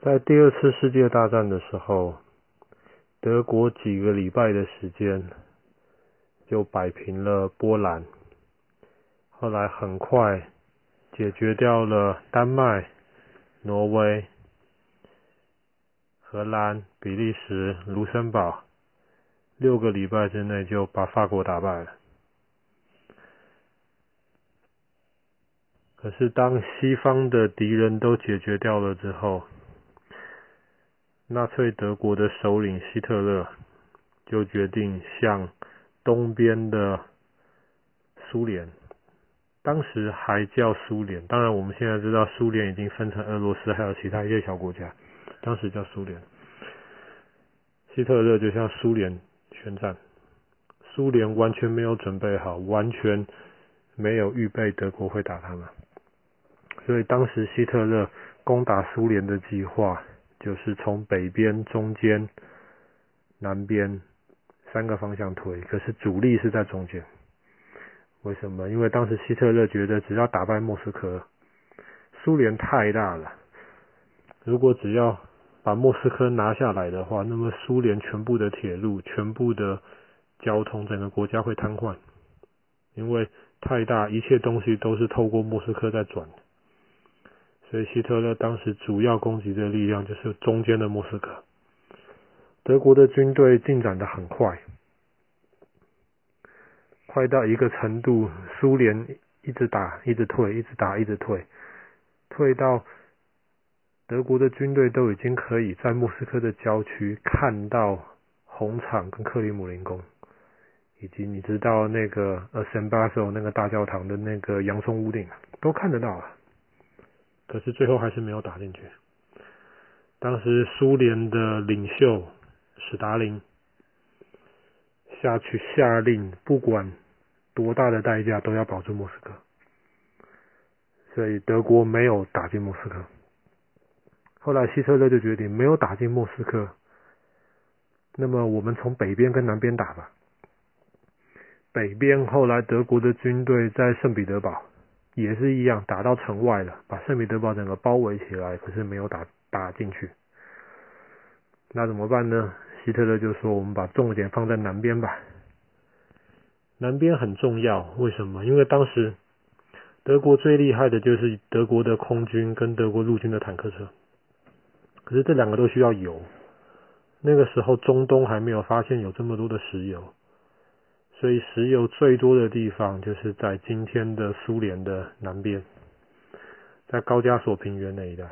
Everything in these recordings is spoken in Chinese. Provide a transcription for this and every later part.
在第二次世界大战的时候，德国几个礼拜的时间就摆平了波兰，后来很快解决掉了丹麦、挪威、荷兰、比利时、卢森堡，六个礼拜之内就把法国打败了。可是当西方的敌人都解决掉了之后，纳粹德国的首领希特勒就决定向东边的苏联，当时还叫苏联，当然我们现在知道苏联已经分成俄罗斯还有其他一些小国家，当时叫苏联。希特勒就向苏联宣战，苏联完全没有准备好，完全没有预备德国会打他们。所以当时希特勒攻打苏联的计划，就是从北边、中间、南边三个方向推，可是主力是在中间。为什么？因为当时希特勒觉得，只要打败莫斯科，苏联太大了，如果只要把莫斯科拿下来的话，那么苏联全部的铁路、全部的交通，整个国家会瘫痪，因为太大，一切东西都是透过莫斯科在转。所以希特勒当时主要攻击的力量就是中间的莫斯科。德国的军队进展的很快，快到一个程度，苏联一直打，一直退，一直打，一直退，退到德国的军队都已经可以在莫斯科的郊区看到红场跟克里姆林宫，以及你知道那个呃圣巴索那个大教堂的那个洋葱屋顶，都看得到了。可是最后还是没有打进去。当时苏联的领袖史达林下去下令，不管多大的代价都要保住莫斯科。所以德国没有打进莫斯科。后来希特勒就决定没有打进莫斯科，那么我们从北边跟南边打吧。北边后来德国的军队在圣彼得堡。也是一样，打到城外了，把圣彼得堡整个包围起来，可是没有打打进去。那怎么办呢？希特勒就说：“我们把重点放在南边吧。”南边很重要，为什么？因为当时德国最厉害的就是德国的空军跟德国陆军的坦克车，可是这两个都需要油。那个时候中东还没有发现有这么多的石油。所以石油最多的地方就是在今天的苏联的南边，在高加索平原那一带。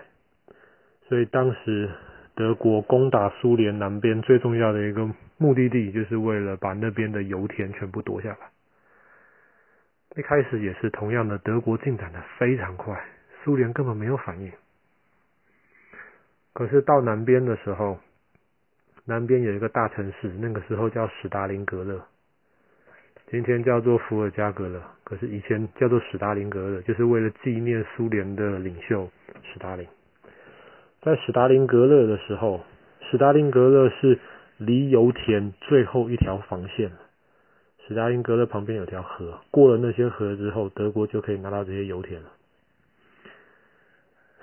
所以当时德国攻打苏联南边最重要的一个目的地，就是为了把那边的油田全部夺下来。一开始也是同样的，德国进展的非常快，苏联根本没有反应。可是到南边的时候，南边有一个大城市，那个时候叫史达林格勒。今天叫做伏尔加格勒，可是以前叫做史达林格勒，就是为了纪念苏联的领袖史达林。在史达林格勒的时候，史达林格勒是离油田最后一条防线。史达林格勒旁边有条河，过了那些河之后，德国就可以拿到这些油田了。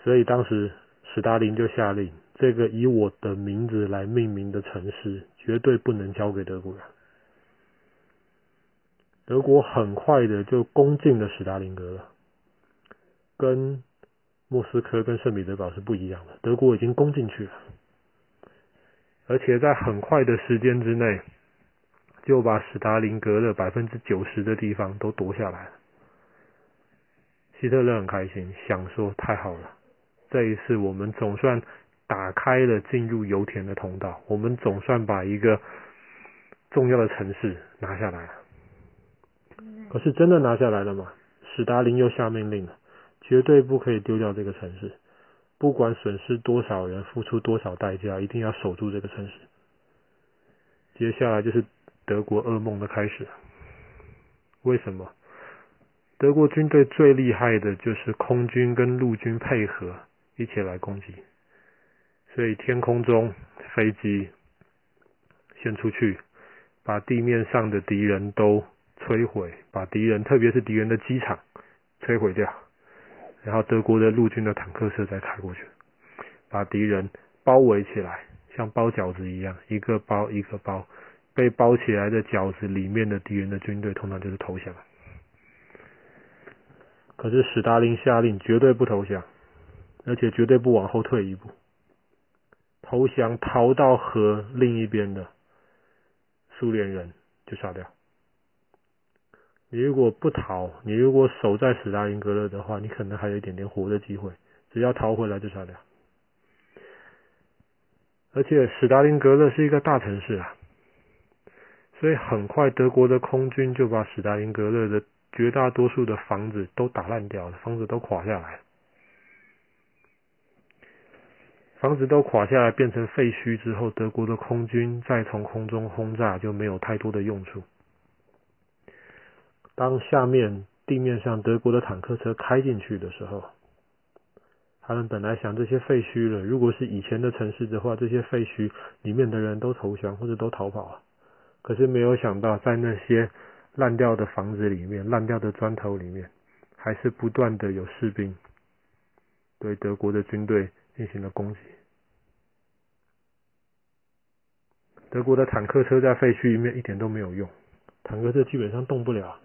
所以当时史达林就下令，这个以我的名字来命名的城市，绝对不能交给德国人。德国很快的就攻进了史达林格勒，跟莫斯科跟圣彼得堡是不一样的。德国已经攻进去了，而且在很快的时间之内，就把史达林格勒百分之九十的地方都夺下来了。希特勒很开心，想说太好了，这一次我们总算打开了进入油田的通道，我们总算把一个重要的城市拿下来了。可是真的拿下来了吗？史达林又下命令了，绝对不可以丢掉这个城市，不管损失多少人，付出多少代价，一定要守住这个城市。接下来就是德国噩梦的开始。为什么？德国军队最厉害的就是空军跟陆军配合一起来攻击，所以天空中飞机先出去，把地面上的敌人都。摧毁，把敌人，特别是敌人的机场摧毁掉，然后德国的陆军的坦克车再开过去，把敌人包围起来，像包饺子一样，一个包一个包，被包起来的饺子里面的敌人的军队通常就是投降。可是史达林下令绝对不投降，而且绝对不往后退一步。投降逃到河另一边的苏联人就杀掉。你如果不逃，你如果守在史达林格勒的话，你可能还有一点点活的机会。只要逃回来就杀掉。而且史达林格勒是一个大城市啊，所以很快德国的空军就把史达林格勒的绝大多数的房子都打烂掉了，房子都垮下来。房子都垮下来变成废墟之后，德国的空军再从空中轰炸就没有太多的用处。当下面地面上德国的坦克车开进去的时候，他们本来想这些废墟了，如果是以前的城市的话，这些废墟里面的人都投降或者都逃跑了。可是没有想到，在那些烂掉的房子里面、烂掉的砖头里面，还是不断的有士兵对德国的军队进行了攻击。德国的坦克车在废墟里面一点都没有用，坦克车基本上动不了。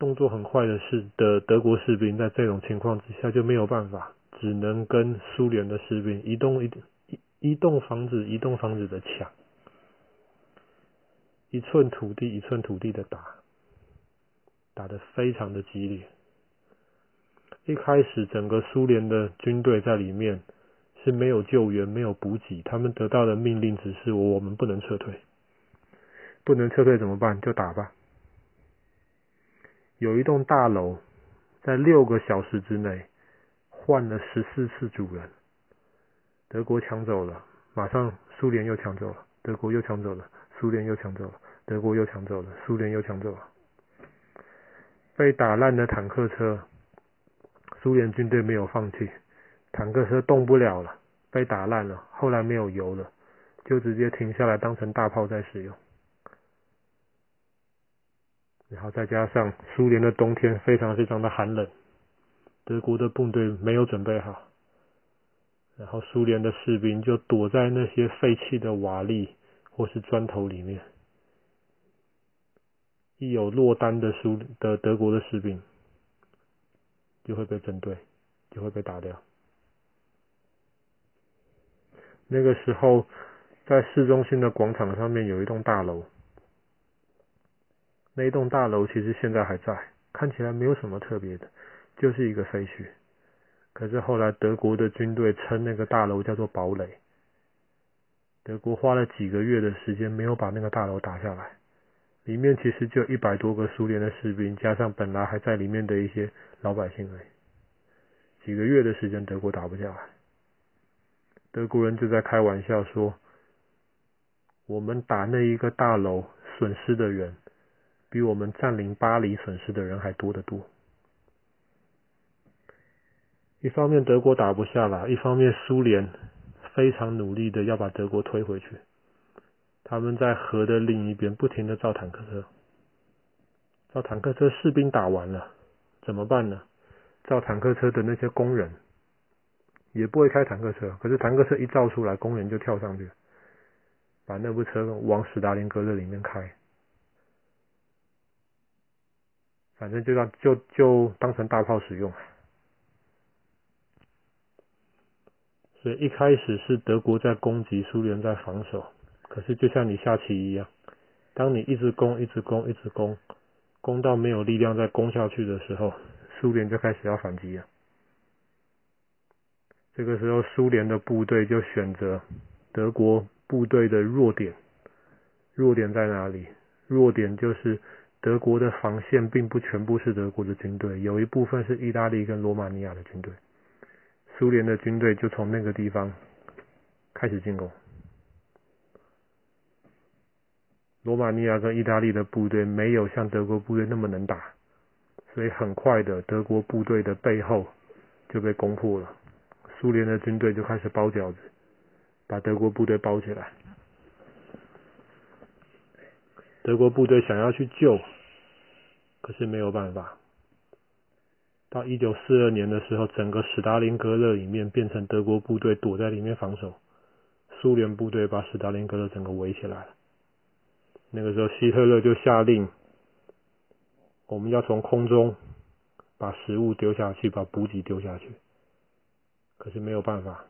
动作很快的是的德国士兵，在这种情况之下就没有办法，只能跟苏联的士兵一栋一一一栋房子一栋房子的抢，一寸土地一寸土地的打，打得非常的激烈。一开始整个苏联的军队在里面是没有救援、没有补给，他们得到的命令只是我们不能撤退，不能撤退怎么办？就打吧。有一栋大楼，在六个小时之内换了十四次主人。德国抢走了，马上苏联又抢走了，德国又抢走了，苏联又抢走了，德国又抢走了，苏联又抢走了。被打烂的坦克车，苏联军队没有放弃，坦克车动不了了，被打烂了，后来没有油了，就直接停下来当成大炮在使用。然后再加上苏联的冬天非常非常的寒冷，德国的部队没有准备好，然后苏联的士兵就躲在那些废弃的瓦砾或是砖头里面，一有落单的苏的德国的士兵就会被针对，就会被打掉。那个时候，在市中心的广场上面有一栋大楼。那栋大楼其实现在还在，看起来没有什么特别的，就是一个废墟。可是后来德国的军队称那个大楼叫做堡垒。德国花了几个月的时间没有把那个大楼打下来，里面其实就一百多个苏联的士兵，加上本来还在里面的一些老百姓而已。几个月的时间德国打不下来，德国人就在开玩笑说：“我们打那一个大楼损失的人。”比我们占领巴黎损失的人还多得多。一方面德国打不下来，一方面苏联非常努力的要把德国推回去。他们在河的另一边不停的造坦克车，造坦克车士兵打完了，怎么办呢？造坦克车的那些工人也不会开坦克车，可是坦克车一造出来，工人就跳上去，把那部车往史达林格勒里面开。反正就当就就当成大炮使用，所以一开始是德国在攻击，苏联在防守。可是就像你下棋一样，当你一直攻，一直攻，一直攻，攻到没有力量再攻下去的时候，苏联就开始要反击了。这个时候，苏联的部队就选择德国部队的弱点。弱点在哪里？弱点就是。德国的防线并不全部是德国的军队，有一部分是意大利跟罗马尼亚的军队。苏联的军队就从那个地方开始进攻。罗马尼亚跟意大利的部队没有像德国部队那么能打，所以很快的德国部队的背后就被攻破了。苏联的军队就开始包饺子，把德国部队包起来。德国部队想要去救，可是没有办法。到一九四二年的时候，整个史达林格勒里面变成德国部队躲在里面防守，苏联部队把史达林格勒整个围起来了。那个时候，希特勒就下令，我们要从空中把食物丢下去，把补给丢下去。可是没有办法，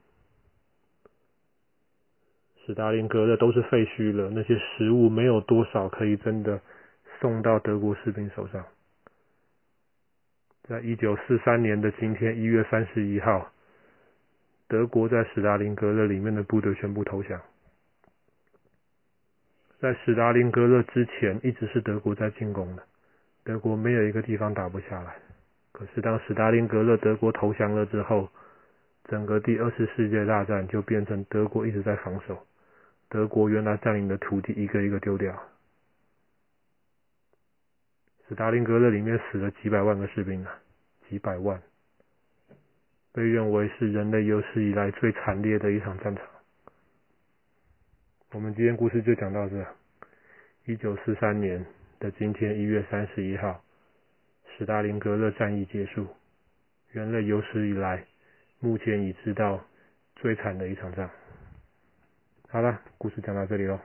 史达林格勒都是废墟了，那些食物没有多少可以真的送到德国士兵手上。在一九四三年的今天，一月三十一号，德国在史达林格勒里面的部队宣布投降。在史达林格勒之前，一直是德国在进攻的，德国没有一个地方打不下来。可是当史达林格勒德国投降了之后，整个第二次世界大战就变成德国一直在防守，德国原来占领的土地一个一个丢掉。史达林格勒里面死了几百万个士兵啊，几百万，被认为是人类有史以来最惨烈的一场战场。我们今天故事就讲到这。一九四三年的今天一月三十一号，史达林格勒战役结束，人类有史以来目前已知道最惨的一场仗。好了，故事讲到这里喽。